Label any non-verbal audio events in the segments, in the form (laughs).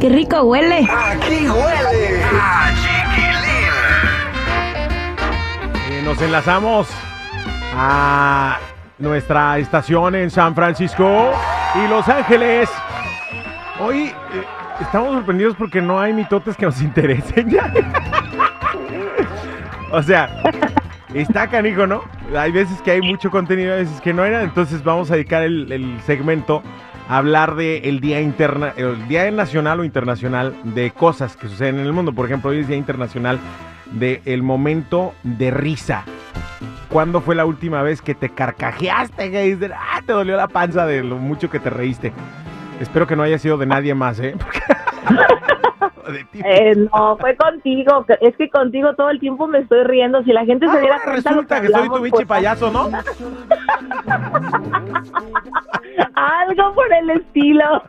qué rico huele! Aquí huele a chiquilín. Eh, nos enlazamos a nuestra estación en San Francisco y Los Ángeles. Hoy eh, estamos sorprendidos porque no hay mitotes que nos (laughs) interesen ya. o sea, está canijo, ¿no? Hay veces que hay mucho contenido, hay veces que no era. Entonces vamos a dedicar el, el segmento hablar del el día interna, el día nacional o internacional de cosas que suceden en el mundo. Por ejemplo, hoy es día internacional del momento de risa. ¿Cuándo fue la última vez que te carcajeaste? Que dices, ah, te dolió la panza de lo mucho que te reíste. Espero que no haya sido de nadie más, ¿eh? (laughs) De. Eh, no, fue contigo. Es que contigo todo el tiempo me estoy riendo. Si la gente se diera Ah, cuenta lo resulta que soy hablamos, tu biche pues, payaso, ¿no? (laughs) Algo por el estilo.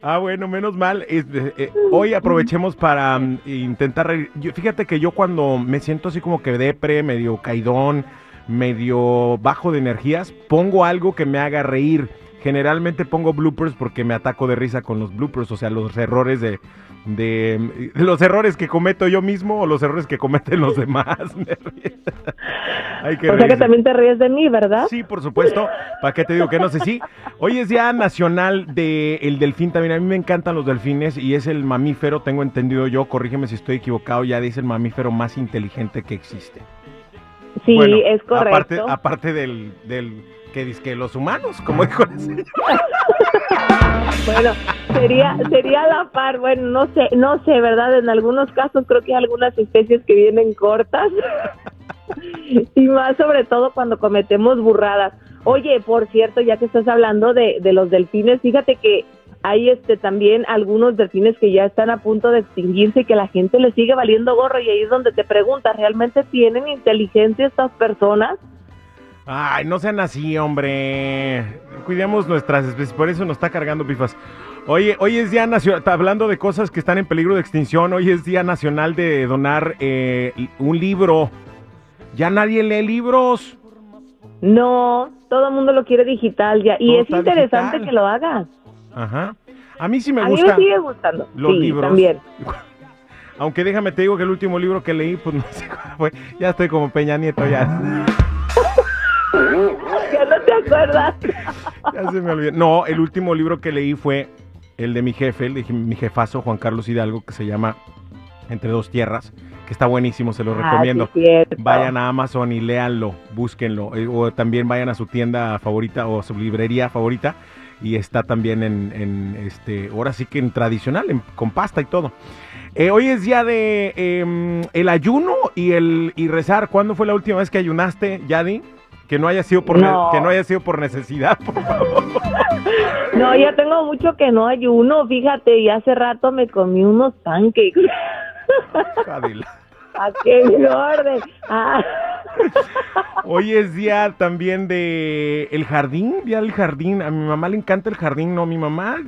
Ah, bueno, menos mal. Este, eh, hoy aprovechemos para mm, intentar reír. Yo- fíjate que yo cuando me siento así como que depre, medio caidón, medio bajo de energías, pongo algo que me haga reír. Generalmente pongo bloopers porque me ataco de risa con los bloopers, o sea, los errores de, de los errores que cometo yo mismo o los errores que cometen los demás. (laughs) Hay que o sea que también te ríes de mí, ¿verdad? Sí, por supuesto. ¿Para qué te digo que no sé si? Hoy es Día Nacional del Delfín también. A mí me encantan los delfines y es el mamífero, tengo entendido yo, corrígeme si estoy equivocado, ya dice el mamífero más inteligente que existe. Sí, Bueno, es correcto. Aparte, aparte del, del que dice que los humanos, como dijo. Bueno, sería sería la par, bueno, no sé, no sé, ¿verdad? En algunos casos creo que hay algunas especies que vienen cortas. (laughs) y más sobre todo cuando cometemos burradas. Oye, por cierto, ya que estás hablando de, de los delfines, fíjate que hay este también algunos delfines que ya están a punto de extinguirse y que la gente les sigue valiendo gorro y ahí es donde te preguntas, ¿realmente tienen inteligencia estas personas? Ay, no sean así, hombre. Cuidemos nuestras especies, por eso nos está cargando pifas. Oye, hoy es Día Nacional, hablando de cosas que están en peligro de extinción, hoy es Día Nacional de donar eh, un libro. Ya nadie lee libros. No, todo el mundo lo quiere digital ya y Todo es interesante digital. que lo hagas. Ajá. A mí sí me a mí gusta me sigue gustando. los sí, libros. también. (laughs) Aunque déjame te digo que el último libro que leí, pues (laughs) no sé cuál fue. Ya estoy como Peña Nieto, ya. Ya no te acuerdas. Ya se me olvidó. No, el último libro que leí fue el de mi jefe, el de mi jefazo, Juan Carlos Hidalgo, que se llama Entre dos tierras, que está buenísimo, se lo Ah, recomiendo. sí. Vayan a Amazon y léanlo, búsquenlo. eh, O también vayan a su tienda favorita o su librería favorita. Y está también en, en, este, ahora sí que en tradicional, en- con pasta y todo. Eh, hoy es día de em, el ayuno y el y rezar. ¿Cuándo fue la última vez que ayunaste, Yadi? Que no haya sido por No. que no haya sido por necesidad, por favor. No, ya tengo mucho que no ayuno, fíjate, y hace rato me comí unos pancakes. Hija de la- (laughs) ¿A qué orden? Ah. Hoy es día también de el jardín, día del jardín. A mi mamá le encanta el jardín, no, mi mamá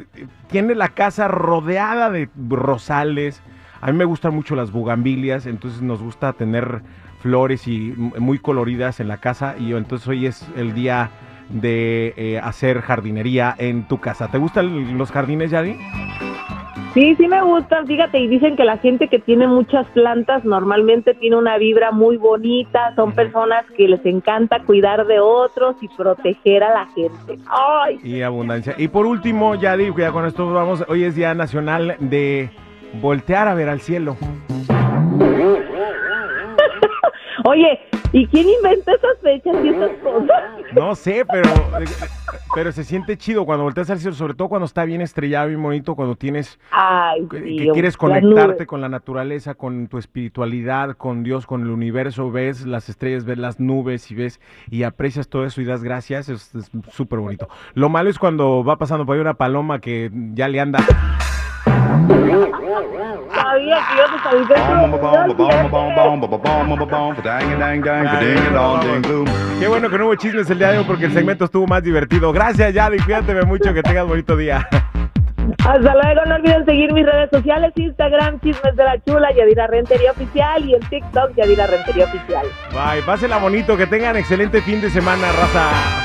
tiene la casa rodeada de rosales. A mí me gustan mucho las bugambilias, entonces nos gusta tener flores y muy coloridas en la casa y entonces hoy es el día de eh, hacer jardinería en tu casa. ¿Te gustan los jardines, Yadi? Sí, sí me gustan, fíjate, y dicen que la gente que tiene muchas plantas normalmente tiene una vibra muy bonita, son personas que les encanta cuidar de otros y proteger a la gente. Ay, Y abundancia. Y por último, Yadi, ya con esto vamos, hoy es día nacional de voltear a ver al cielo. (laughs) oye, ¿y quién inventa esas fechas y esas cosas? No sé, pero, pero se siente chido cuando volteas al cielo, sobre todo cuando está bien estrellado, bien bonito, cuando tienes Ay, que, que quieres conectarte con la naturaleza, con tu espiritualidad, con Dios, con el universo, ves las estrellas, ves las nubes y ves y aprecias todo eso y das gracias, es súper bonito. Lo malo es cuando va pasando por ahí una paloma que ya le anda. Sabía que yo te Qué bueno que no hubo chismes el día de hoy porque el segmento estuvo más divertido. Gracias, Yadi, cuídate mucho, que tengas bonito día. Hasta luego, no olviden seguir mis redes sociales, Instagram, Chismes de la Chula, Yadira Rentería Oficial y en TikTok, Yadira Rentería Oficial. Bye, pásenla bonito, que tengan excelente fin de semana, raza.